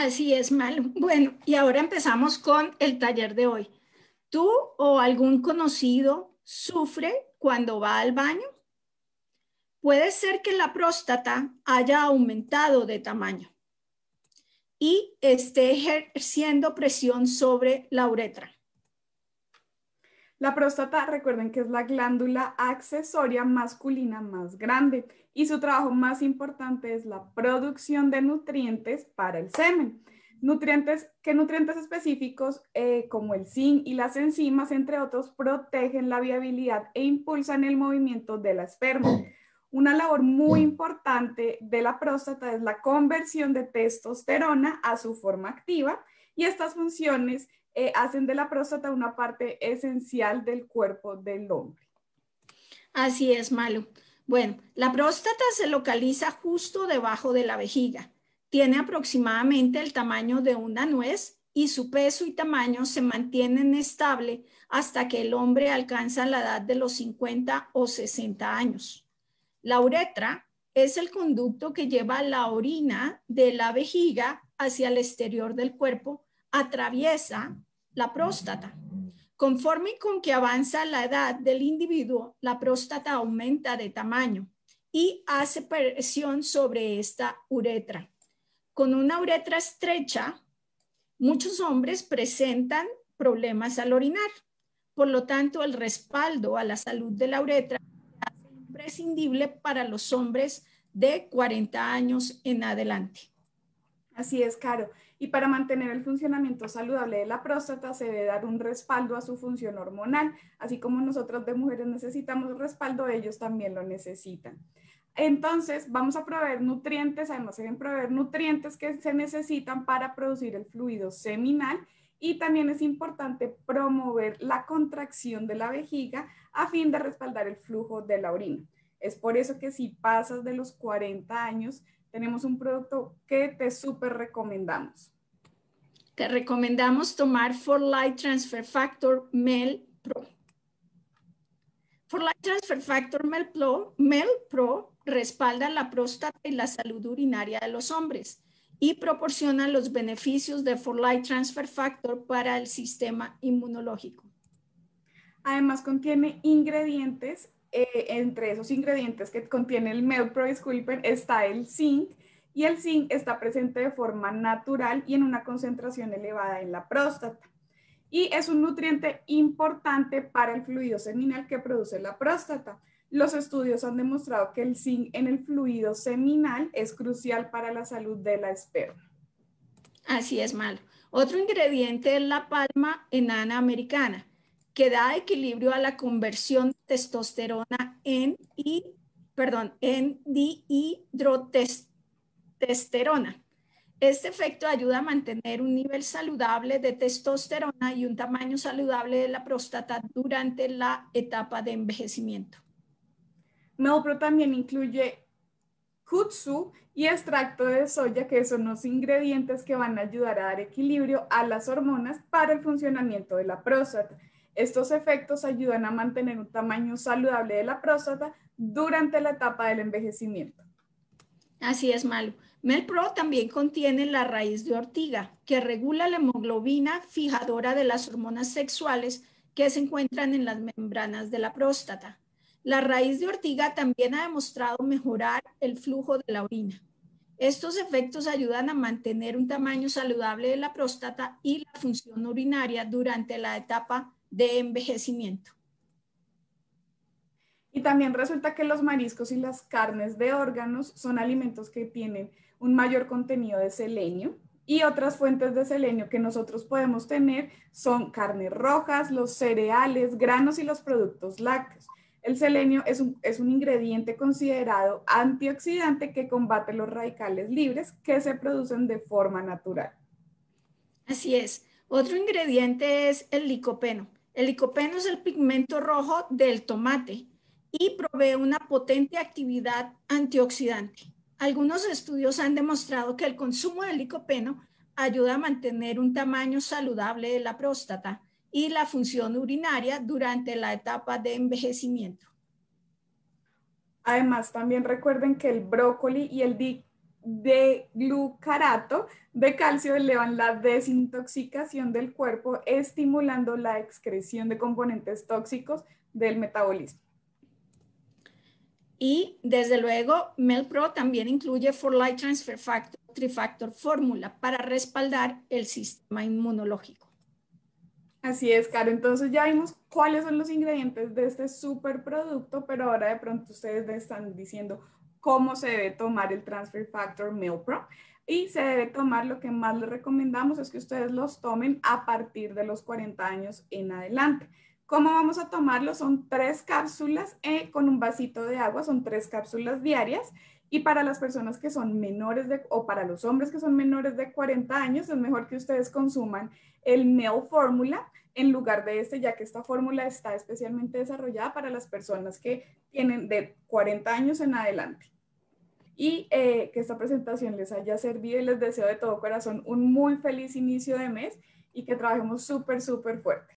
Así es, Malo. Bueno, y ahora empezamos con el taller de hoy. ¿Tú o algún conocido sufre cuando va al baño? Puede ser que la próstata haya aumentado de tamaño y esté ejerciendo presión sobre la uretra. La próstata, recuerden que es la glándula accesoria masculina más grande y su trabajo más importante es la producción de nutrientes para el semen. Nutrientes, ¿Qué nutrientes específicos eh, como el zinc y las enzimas, entre otros, protegen la viabilidad e impulsan el movimiento de la esperma? Una labor muy importante de la próstata es la conversión de testosterona a su forma activa y estas funciones eh, hacen de la próstata una parte esencial del cuerpo del hombre. Así es, Malo. Bueno, la próstata se localiza justo debajo de la vejiga. Tiene aproximadamente el tamaño de una nuez y su peso y tamaño se mantienen estable hasta que el hombre alcanza la edad de los 50 o 60 años. La uretra es el conducto que lleva la orina de la vejiga hacia el exterior del cuerpo atraviesa la próstata. Conforme con que avanza la edad del individuo, la próstata aumenta de tamaño y hace presión sobre esta uretra. Con una uretra estrecha, muchos hombres presentan problemas al orinar. Por lo tanto, el respaldo a la salud de la uretra es imprescindible para los hombres de 40 años en adelante. Así es, Caro. Y para mantener el funcionamiento saludable de la próstata se debe dar un respaldo a su función hormonal, así como nosotros de mujeres necesitamos respaldo, ellos también lo necesitan. Entonces, vamos a proveer nutrientes, además deben proveer nutrientes que se necesitan para producir el fluido seminal y también es importante promover la contracción de la vejiga a fin de respaldar el flujo de la orina. Es por eso que si pasas de los 40 años, tenemos un producto que te súper recomendamos. Te recomendamos tomar For Light Transfer Factor MEL Pro. For Light Transfer Factor MEL Pro, MEL Pro respalda la próstata y la salud urinaria de los hombres y proporciona los beneficios de For Light Transfer Factor para el sistema inmunológico. Además contiene ingredientes eh, entre esos ingredientes que contiene el MelPro, disculpen, está el zinc y el zinc está presente de forma natural y en una concentración elevada en la próstata. Y es un nutriente importante para el fluido seminal que produce la próstata. Los estudios han demostrado que el zinc en el fluido seminal es crucial para la salud de la esperma. Así es, malo. Otro ingrediente es la palma enana americana que da equilibrio a la conversión de testosterona en, y, perdón, en dihidrotestosterona. Este efecto ayuda a mantener un nivel saludable de testosterona y un tamaño saludable de la próstata durante la etapa de envejecimiento. Melpro también incluye kutsu y extracto de soya, que son los ingredientes que van a ayudar a dar equilibrio a las hormonas para el funcionamiento de la próstata. Estos efectos ayudan a mantener un tamaño saludable de la próstata durante la etapa del envejecimiento. Así es, Malo. Melpro también contiene la raíz de ortiga, que regula la hemoglobina fijadora de las hormonas sexuales que se encuentran en las membranas de la próstata. La raíz de ortiga también ha demostrado mejorar el flujo de la orina. Estos efectos ayudan a mantener un tamaño saludable de la próstata y la función urinaria durante la etapa de envejecimiento. Y también resulta que los mariscos y las carnes de órganos son alimentos que tienen un mayor contenido de selenio y otras fuentes de selenio que nosotros podemos tener son carnes rojas, los cereales, granos y los productos lácteos. El selenio es un, es un ingrediente considerado antioxidante que combate los radicales libres que se producen de forma natural. Así es. Otro ingrediente es el licopeno. El licopeno es el pigmento rojo del tomate y provee una potente actividad antioxidante. Algunos estudios han demostrado que el consumo de licopeno ayuda a mantener un tamaño saludable de la próstata y la función urinaria durante la etapa de envejecimiento. Además, también recuerden que el brócoli y el de glucarato de calcio elevan la desintoxicación del cuerpo, estimulando la excreción de componentes tóxicos del metabolismo. Y desde luego, MELPRO también incluye For Light Transfer Factor, Trifactor Fórmula para respaldar el sistema inmunológico. Así es, Caro. Entonces ya vimos cuáles son los ingredientes de este superproducto, pero ahora de pronto ustedes están diciendo cómo se debe tomar el Transfer Factor MilPro. Y se debe tomar, lo que más les recomendamos es que ustedes los tomen a partir de los 40 años en adelante. ¿Cómo vamos a tomarlo? Son tres cápsulas eh, con un vasito de agua, son tres cápsulas diarias. Y para las personas que son menores de, o para los hombres que son menores de 40 años, es mejor que ustedes consuman el Mel Fórmula en lugar de este, ya que esta fórmula está especialmente desarrollada para las personas que tienen de 40 años en adelante. Y eh, que esta presentación les haya servido y les deseo de todo corazón un muy feliz inicio de mes y que trabajemos súper, súper fuerte.